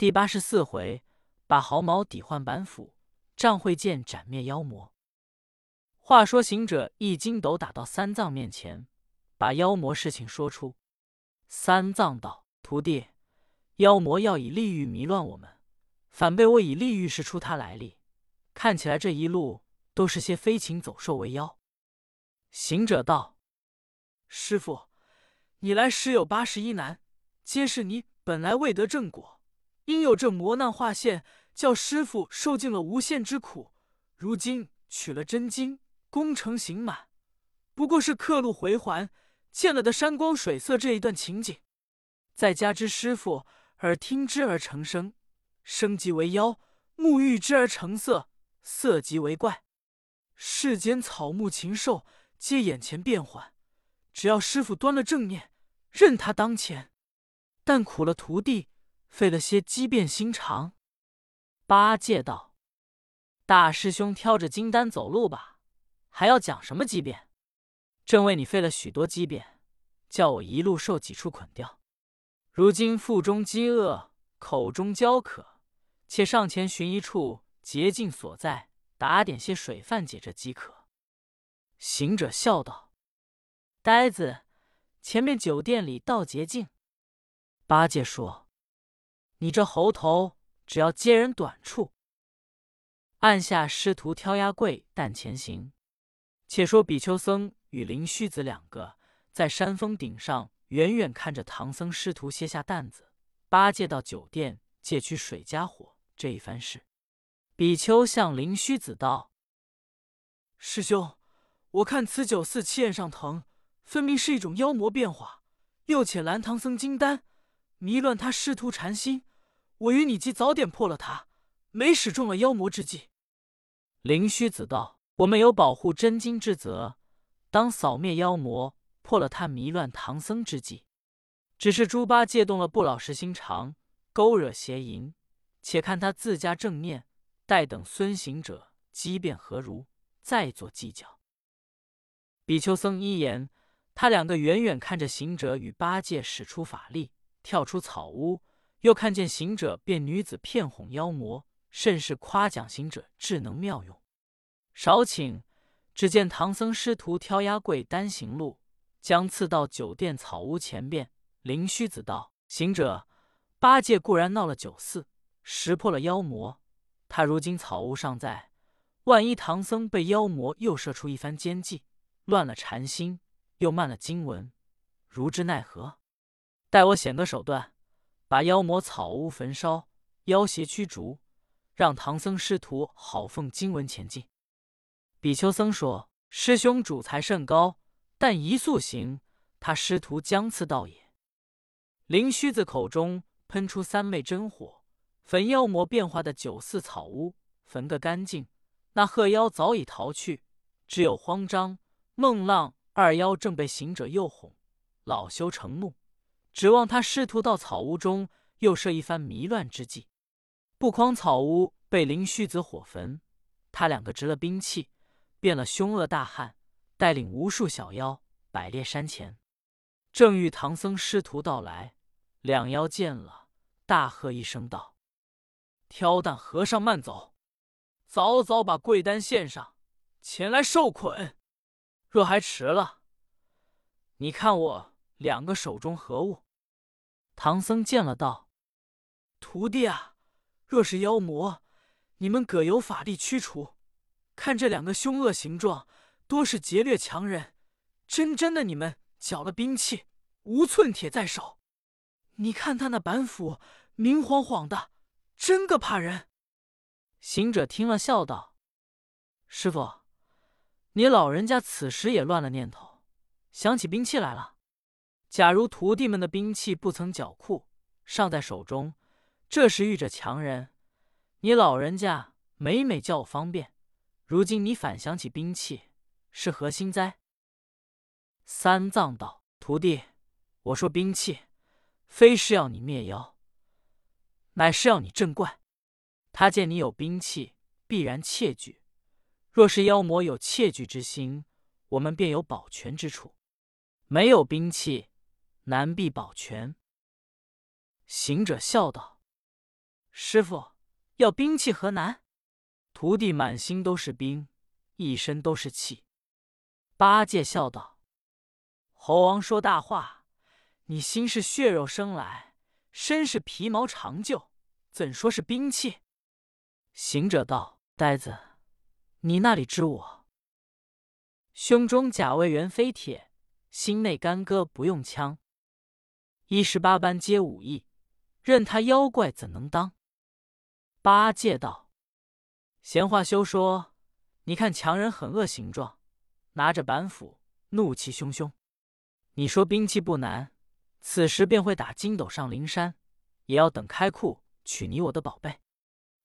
第八十四回，把毫毛抵换板斧，仗会剑斩灭妖魔。话说行者一筋斗打到三藏面前，把妖魔事情说出。三藏道：“徒弟，妖魔要以利欲迷乱我们，反被我以利欲识出他来历。看起来这一路都是些飞禽走兽为妖。”行者道：“师傅，你来时有八十一难，皆是你本来未得正果。”因有这磨难化现，叫师傅受尽了无限之苦。如今取了真经，功成行满，不过是刻录回环，见了的山光水色这一段情景。再加之师傅耳听之而成声，声即为妖；目遇之而成色，色即为怪。世间草木禽兽皆眼前变幻，只要师傅端了正念，任他当前。但苦了徒弟。费了些机变心肠。八戒道：“大师兄挑着金丹走路吧，还要讲什么机变？正为你费了许多机变，叫我一路受几处捆掉。如今腹中饥饿，口中焦渴，且上前寻一处捷径所在，打点些水饭解这饥渴。”行者笑道：“呆子，前面酒店里道捷径。”八戒说。你这猴头，只要接人短处。按下师徒挑压柜担前行。且说比丘僧与灵虚子两个在山峰顶上远远看着唐僧师徒卸下担子，八戒到酒店借取水加火这一番事。比丘向灵虚子道：“师兄，我看此酒似气焰上腾，分明是一种妖魔变化。又且蓝唐僧金丹迷乱他师徒禅心。”我与你既早点破了他，没使中了妖魔之计。灵虚子道：“我们有保护真经之责，当扫灭妖魔，破了他迷乱唐僧之计。只是猪八戒动了不老实心肠，勾惹邪淫，且看他自家正念，待等孙行者机变何如，再做计较。”比丘僧一言，他两个远远看着行者与八戒使出法力，跳出草屋。又看见行者变女子骗哄妖魔，甚是夸奖行者智能妙用。少顷，只见唐僧师徒挑压柜单行路，将次到酒店草屋前边。灵虚子道：“行者，八戒固然闹了酒肆，识破了妖魔，他如今草屋尚在，万一唐僧被妖魔又设出一番奸计，乱了禅心，又慢了经文，如之奈何？待我显个手段。”把妖魔草屋焚烧，妖邪驱逐，让唐僧师徒好奉经文前进。比丘僧说：“师兄主才甚高，但一速行，他师徒将次到也。”灵虚子口中喷出三昧真火，焚妖魔变化的九寺草屋焚个干净。那鹤妖早已逃去，只有慌张、孟浪二妖正被行者诱哄，恼羞成怒。指望他师徒到草屋中又设一番迷乱之计，不匡草屋被灵虚子火焚，他两个执了兵器，变了凶恶大汉，带领无数小妖摆列山前，正遇唐僧师徒到来，两妖见了，大喝一声道：“挑担和尚慢走，早早把贵单献上，前来受捆。若还迟了，你看我。”两个手中何物？唐僧见了道：“徒弟啊，若是妖魔，你们各有法力驱除。看这两个凶恶形状，多是劫掠强人。真真的，你们缴了兵器，无寸铁在手。你看他那板斧明晃晃的，真个怕人。”行者听了，笑道：“师傅，你老人家此时也乱了念头，想起兵器来了。”假如徒弟们的兵器不曾缴库，尚在手中，这时遇着强人，你老人家每每叫我方便，如今你反想起兵器，是何心哉？三藏道：“徒弟，我说兵器，非是要你灭妖，乃是要你镇怪。他见你有兵器，必然窃据。若是妖魔有窃据之心，我们便有保全之处；没有兵器。”难必保全。行者笑道：“师傅要兵器何难？徒弟满心都是兵，一身都是气。八戒笑道：“猴王说大话，你心是血肉生来，身是皮毛长就，怎说是兵器？”行者道：“呆子，你那里知我？胸中甲未圆非铁，心内干戈不用枪。一十八般皆武艺，任他妖怪怎能当？”八戒道：“闲话休说，你看强人狠恶形状，拿着板斧，怒气汹汹。你说兵器不难，此时便会打筋斗上灵山，也要等开库取你我的宝贝。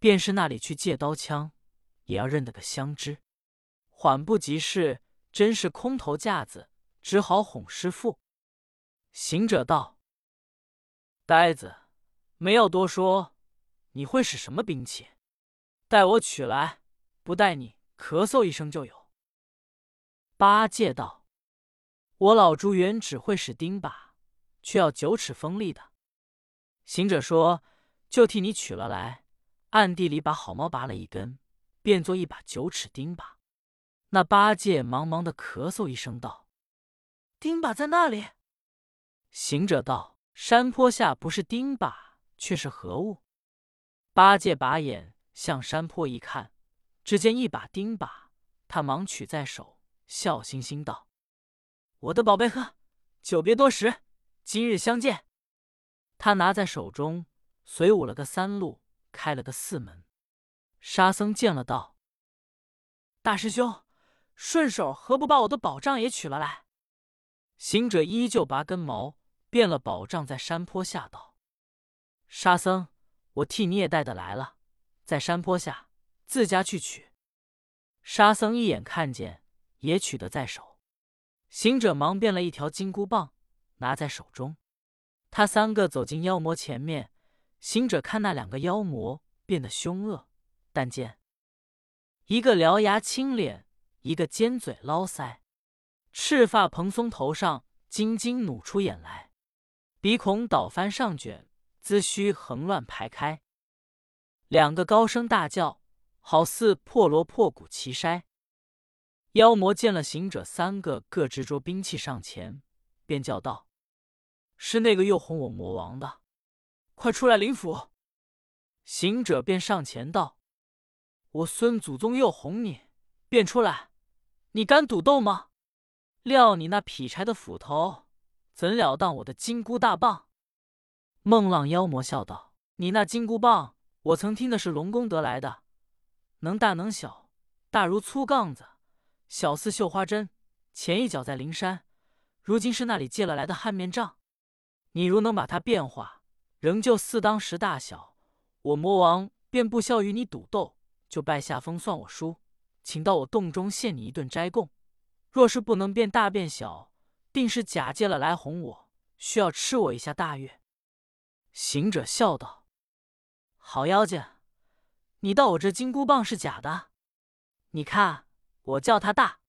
便是那里去借刀枪，也要认得个相知。缓不及事，真是空头架子，只好哄师傅。”行者道：“呆子，没要多说。”你会使什么兵器？待我取来，不待你咳嗽一声就有。八戒道：“我老猪原只会使钉耙，却要九尺锋利的。”行者说：“就替你取了来。”暗地里把好毛拔了一根，变作一把九尺钉耙。那八戒忙忙的咳嗽一声道：“钉耙在那里？”行者道：“山坡下不是钉耙，却是何物？”八戒把眼向山坡一看，只见一把钉耙，他忙取在手，笑嘻嘻道：“我的宝贝呵，久别多时，今日相见。”他拿在手中，随舞了个三路，开了个四门。沙僧见了，道：“大师兄，顺手何不把我的宝杖也取了来？”行者依旧拔根毛，变了宝杖，在山坡下道：“沙僧。”我替你也带的来了，在山坡下自家去取。沙僧一眼看见，也取得在手。行者忙变了一条金箍棒，拿在手中。他三个走进妖魔前面，行者看那两个妖魔变得凶恶，但见一个獠牙青脸，一个尖嘴捞腮，赤发蓬松，头上金睛弩出眼来，鼻孔倒翻上卷。髭须横乱排开，两个高声大叫，好似破锣破鼓齐筛。妖魔见了行者三个各执着兵器上前，便叫道：“是那个诱哄我魔王的，快出来领府！”行者便上前道：“我孙祖宗诱哄你，便出来，你敢赌斗吗？料你那劈柴的斧头，怎了当我的金箍大棒？”孟浪妖魔笑道：“你那金箍棒，我曾听的是龙宫得来的，能大能小，大如粗杠子，小似绣花针。前一脚在灵山，如今是那里借了来的汉面杖。你如能把它变化，仍旧似当时大小，我魔王便不笑与你赌斗，就拜下风算我输，请到我洞中献你一顿斋供。若是不能变大变小，定是假借了来哄我，需要吃我一下大月。”行者笑道：“好妖精，你道我这金箍棒是假的？你看我叫他大，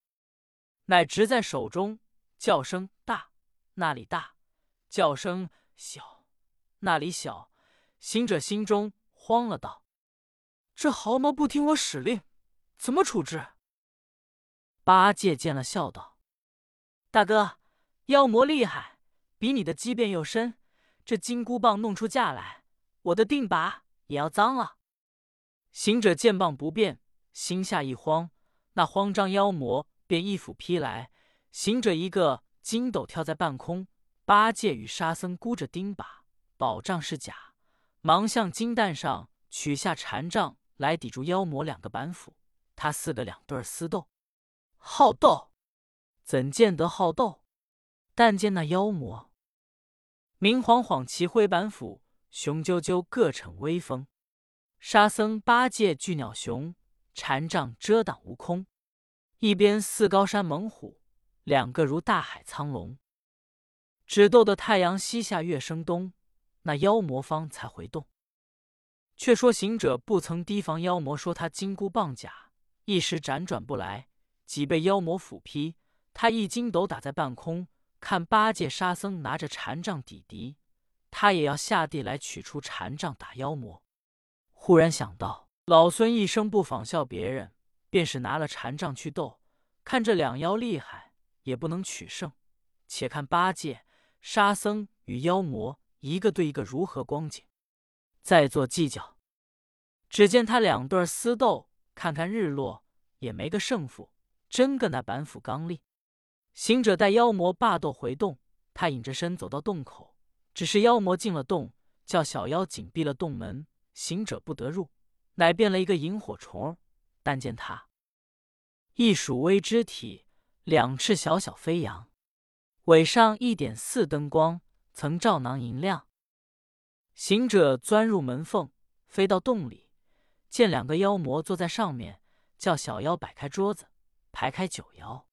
乃执在手中，叫声大，那里大；叫声小，那里小。”行者心中慌了，道：“这毫毛不听我使令，怎么处置？”八戒见了，笑道：“大哥，妖魔厉害，比你的机变又深。”这金箍棒弄出架来，我的定把也要脏了。行者见棒不变，心下一慌，那慌张妖魔便一斧劈来。行者一个筋斗跳在半空，八戒与沙僧箍着钉耙，宝杖是假，忙向金蛋上取下禅杖来抵住妖魔两个板斧。他四个两对厮斗，好斗，怎见得好斗？但见那妖魔。明晃晃齐灰板斧，雄赳赳各逞威风。沙僧八戒巨鸟熊，禅杖遮挡悟空。一边似高山猛虎，两个如大海苍龙。只斗得太阳西下，月升东，那妖魔方才回动。却说行者不曾提防妖魔说他金箍棒假，一时辗转不来，几被妖魔斧劈。他一筋斗打在半空。看八戒、沙僧拿着禅杖抵敌，他也要下地来取出禅杖打妖魔。忽然想到，老孙一生不仿效别人，便是拿了禅杖去斗，看这两妖厉害，也不能取胜。且看八戒、沙僧与妖魔一个对一个如何光景，再做计较。只见他两对厮斗，看看日落，也没个胜负，真个那板斧刚立。行者带妖魔霸斗回洞，他隐着身走到洞口，只是妖魔进了洞，叫小妖紧闭了洞门，行者不得入，乃变了一个萤火虫。但见他一鼠微肢体，两翅小小飞扬，尾上一点似灯光，曾照囊银亮。行者钻入门缝，飞到洞里，见两个妖魔坐在上面，叫小妖摆开桌子，排开酒肴。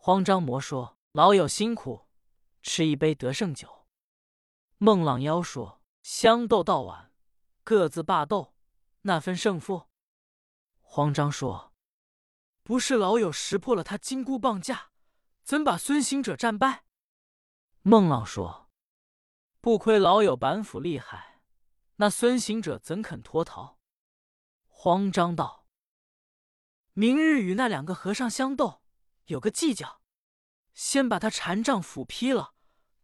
慌张魔说：“老友辛苦，吃一杯得胜酒。”孟浪妖说：“相斗到晚，各自罢斗，那分胜负？”慌张说：“不是老友识破了他金箍棒架，怎把孙行者战败？”孟浪说：“不亏老友板斧厉害，那孙行者怎肯脱逃？”慌张道：“明日与那两个和尚相斗。”有个计较，先把他禅杖斧劈了。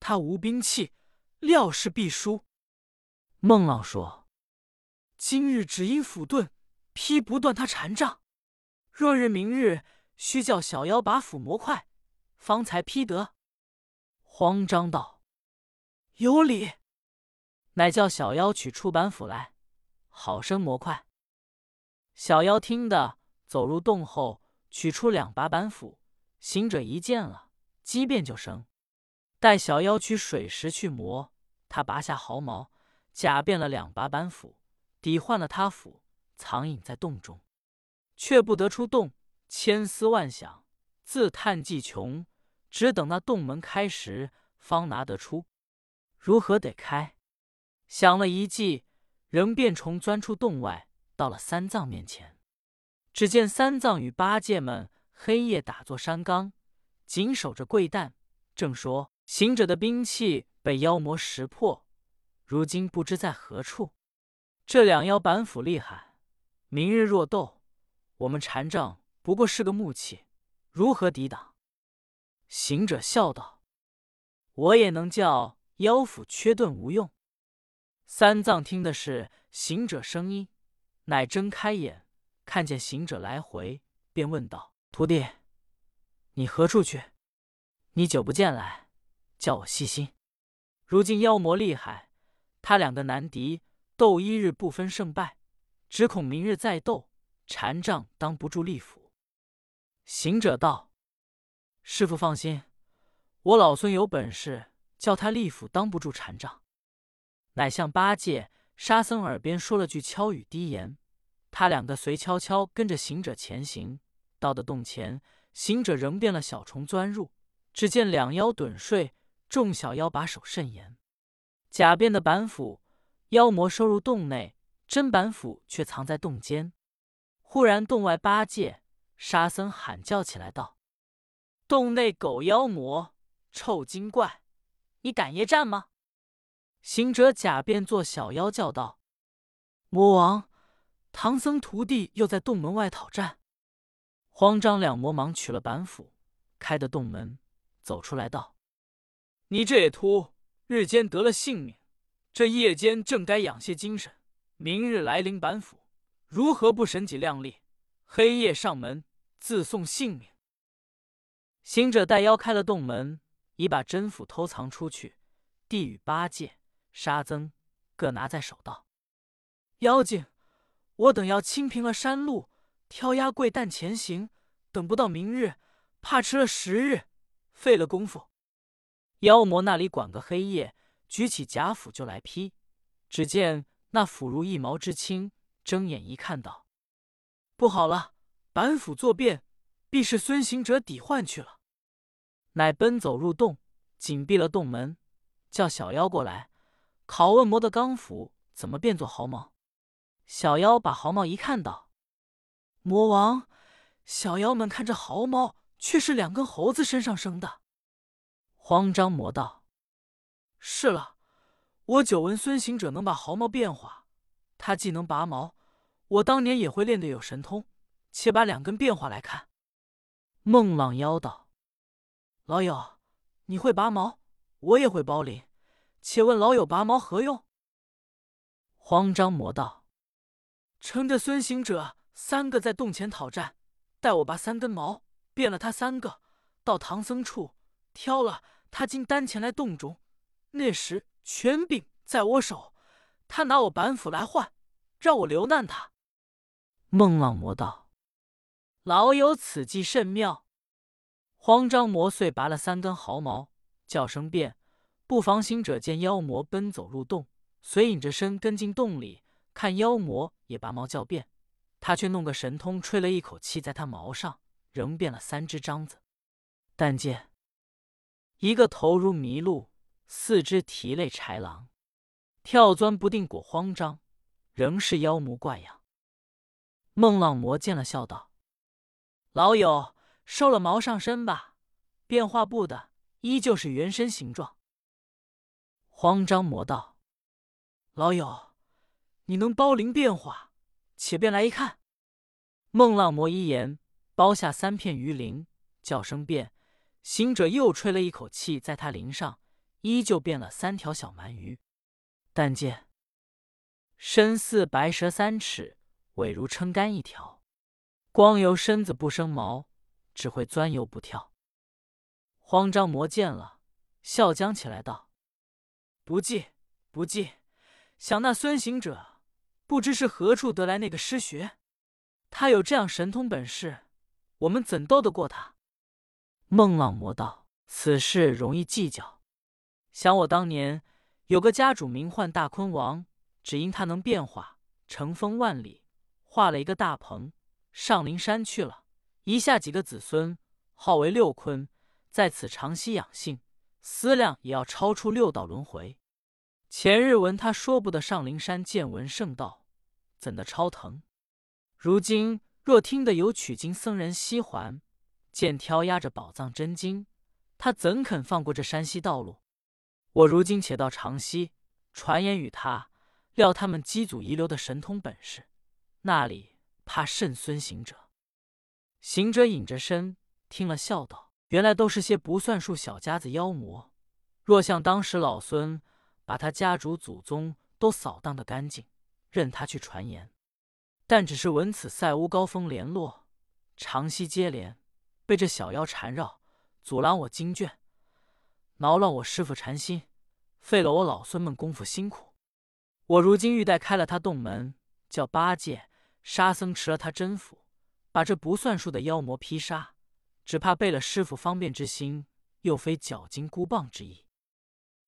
他无兵器，料是必输。孟浪说：“今日只因斧钝，劈不断他禅杖。若日明日，须叫小妖把斧磨快，方才劈得。”慌张道：“有理。”乃叫小妖取出板斧来，好生磨快。小妖听得，走入洞后，取出两把板斧。行者一见了，机变就生。待小妖取水石去磨，他拔下毫毛，假变了两把板斧，抵换了他斧，藏隐在洞中，却不得出洞。千思万想，自叹既穷，只等那洞门开时，方拿得出。如何得开？想了一计，仍变虫钻出洞外，到了三藏面前，只见三藏与八戒们。黑夜打坐山冈，紧守着贵担，正说行者的兵器被妖魔识破，如今不知在何处。这两妖板斧厉害，明日若斗，我们禅杖不过是个木器，如何抵挡？行者笑道：“我也能叫妖斧缺钝无用。”三藏听的是行者声音，乃睁开眼，看见行者来回，便问道。徒弟，你何处去？你久不见来，叫我细心。如今妖魔厉害，他两个难敌，斗一日不分胜败，只恐明日再斗，禅杖当不住力斧。行者道：“师傅放心，我老孙有本事，叫他力斧当不住禅杖。”乃向八戒、沙僧耳边说了句悄语低言，他两个随悄悄跟着行者前行。到的洞前，行者仍变了小虫钻入，只见两妖盹睡，众小妖把守甚严。假变的板斧，妖魔收入洞内，真板斧却藏在洞间。忽然洞外八戒、沙僧喊叫起来道：“洞内狗妖魔，臭精怪，你敢夜战吗？”行者假变作小妖叫道：“魔王，唐僧徒弟又在洞门外讨战。”慌张两魔忙取了板斧，开的洞门，走出来道：“你这野秃，日间得了性命，这夜间正该养些精神。明日来领板斧，如何不神己量力？黑夜上门，自送性命。”行者带妖开了洞门，已把真斧偷藏出去，递与八戒、沙僧各拿在手道：“妖精，我等要清平了山路。”挑压跪担前行，等不到明日，怕迟了十日，费了功夫。妖魔那里管个黑夜，举起假斧就来劈。只见那斧如一毛之轻，睁眼一看，道：“不好了，板斧作变，必是孙行者抵换去了。”乃奔走入洞，紧闭了洞门，叫小妖过来，拷问魔的钢斧怎么变作毫毛。小妖把毫毛一看，到：魔王，小妖们看这毫毛，却是两根猴子身上生的。慌张魔道：“是了，我久闻孙行者能把毫毛变化，他既能拔毛，我当年也会练得有神通，且把两根变化来看。”孟浪妖道：“老友，你会拔毛，我也会包林，且问老友拔毛何用？”慌张魔道：“乘着孙行者三个在洞前讨战，待我拔三根毛，变了他三个，到唐僧处挑了他金丹前来洞中，那时权柄在我手。”他拿我板斧来换，让我留难他。孟浪魔道：“老友此计甚妙。”慌张魔遂拔了三根毫毛，叫声变。不妨行者见妖魔奔走入洞，遂隐着身跟进洞里，看妖魔也拔毛叫变，他却弄个神通，吹了一口气在他毛上，仍变了三只獐子。但见一个头如麋鹿，四肢蹄类豺狼。跳钻不定，果慌张，仍是妖魔怪样。孟浪魔见了，笑道：“老友收了毛上身吧，变化不的，依旧是原身形状。”慌张魔道：“老友，你能包灵变化，且便来一看。”孟浪魔一言，包下三片鱼鳞，叫声变。行者又吹了一口气，在他鳞上，依旧变了三条小鳗鱼。但见身似白蛇三尺，尾如撑杆一条，光由身子不生毛，只会钻游不跳。慌张魔见了，笑将起来道：“不济不济，想那孙行者不知是何处得来那个师学，他有这样神通本事，我们怎斗得过他？”孟浪魔道：“此事容易计较，想我当年。”有个家主名唤大坤王，只因他能变化，乘风万里，画了一个大鹏，上灵山去了。遗下几个子孙，号为六坤，在此长息养性，思量也要超出六道轮回。前日闻他说不得上灵山见闻圣道，怎的超腾？如今若听得有取经僧人西还，见挑压着宝藏真经，他怎肯放过这山西道路？我如今且到长溪，传言与他，料他们机祖遗留的神通本事，那里怕甚孙行者？行者隐着身，听了笑道：“原来都是些不算数小家子妖魔。若像当时老孙把他家主祖宗都扫荡的干净，任他去传言。但只是闻此塞屋高峰联络，长溪接连，被这小妖缠绕，阻拦我经卷。”挠乱我师傅禅心，费了我老孙们功夫辛苦。我如今欲待开了他洞门，叫八戒、沙僧持了他真斧，把这不算数的妖魔劈杀。只怕背了师傅方便之心，又非绞金箍棒之意。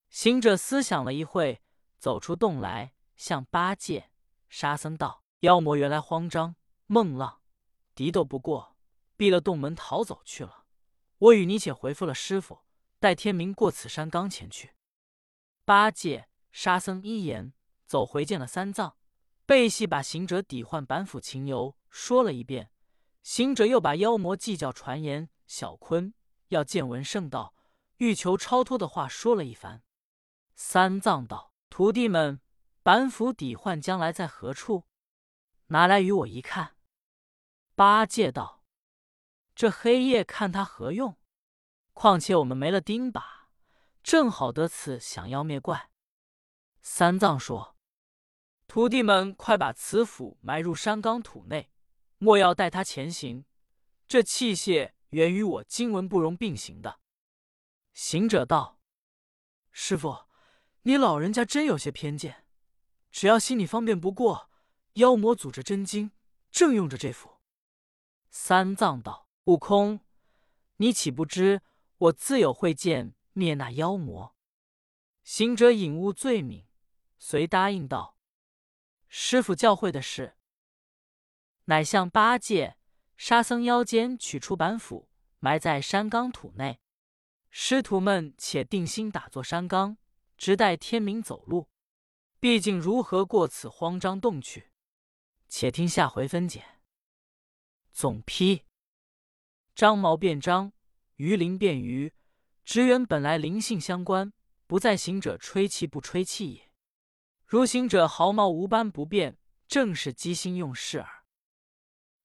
行者思想了一会，走出洞来，向八戒、沙僧道：“妖魔原来慌张，梦浪敌斗不过，闭了洞门逃走去了。我与你且回复了师傅。”待天明过此山冈前去。八戒、沙僧一言，走回见了三藏，背细把行者抵换板斧情由说了一遍。行者又把妖魔计较传言，小坤要见闻圣道，欲求超脱的话说了一番。三藏道：“徒弟们，板斧抵换将来在何处？拿来与我一看。”八戒道：“这黑夜看他何用？”况且我们没了钉耙，正好得此降妖灭怪。三藏说：“徒弟们快把此斧埋入山冈土内，莫要带他前行。这器械原与我经文不容并行的。”行者道：“师傅，你老人家真有些偏见。只要心里方便不过，妖魔组着真经，正用着这副。”三藏道：“悟空，你岂不知？”我自有会见灭那妖魔。行者引悟罪名，遂答应道：“师傅教诲的事，乃向八戒、沙僧腰间取出板斧，埋在山冈土内。师徒们且定心打坐山冈，直待天明走路。毕竟如何过此慌张洞去？且听下回分解。总批：张毛变张。鱼鳞变鱼，职员本来灵性相关，不在行者吹气不吹气也。如行者毫毛无斑不变，正是机心用事耳。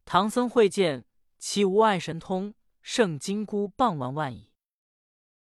唐僧会见其无碍神通，胜金箍棒玩万矣。